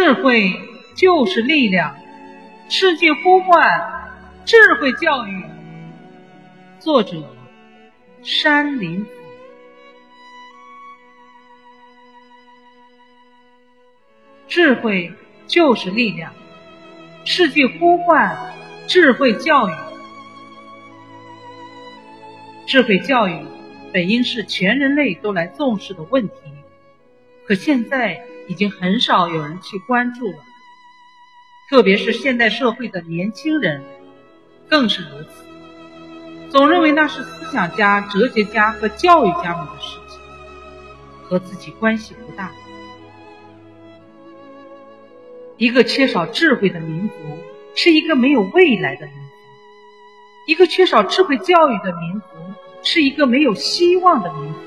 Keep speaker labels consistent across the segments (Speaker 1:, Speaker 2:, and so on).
Speaker 1: 智慧就是力量，世界呼唤智慧教育。作者：山林。智慧就是力量，世界呼唤智慧教育。智慧教育本应是全人类都来重视的问题，可现在。已经很少有人去关注了，特别是现代社会的年轻人，更是如此。总认为那是思想家、哲学家和教育家们的事情，和自己关系不大。一个缺少智慧的民族，是一个没有未来的民族；一个缺少智慧教育的民族，是一个没有希望的民族。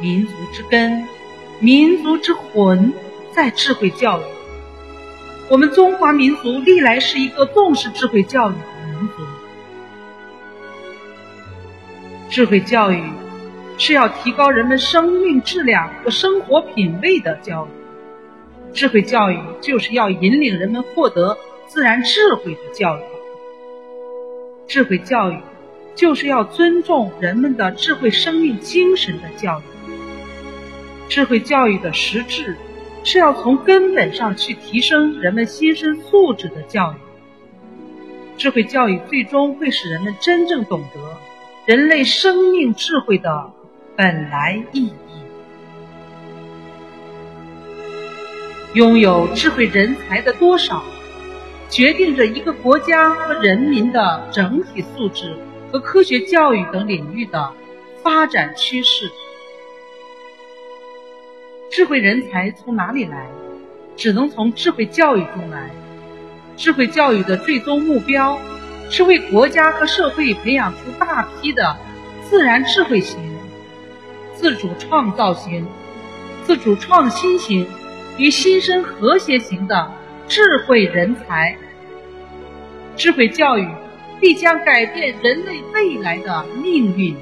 Speaker 1: 民族之根。民族之魂在智慧教育。我们中华民族历来是一个重视智慧教育的民族。智慧教育是要提高人们生命质量和生活品味的教育。智慧教育就是要引领人们获得自然智慧的教育。智慧教育就是要尊重人们的智慧生命精神的教育。智慧教育的实质，是要从根本上去提升人们心身素质的教育。智慧教育最终会使人们真正懂得人类生命智慧的本来意义。拥有智慧人才的多少，决定着一个国家和人民的整体素质和科学教育等领域的发展趋势。智慧人才从哪里来？只能从智慧教育中来。智慧教育的最终目标，是为国家和社会培养出大批的自然智慧型、自主创造型、自主创新型与新生和谐型的智慧人才。智慧教育必将改变人类未来的命运。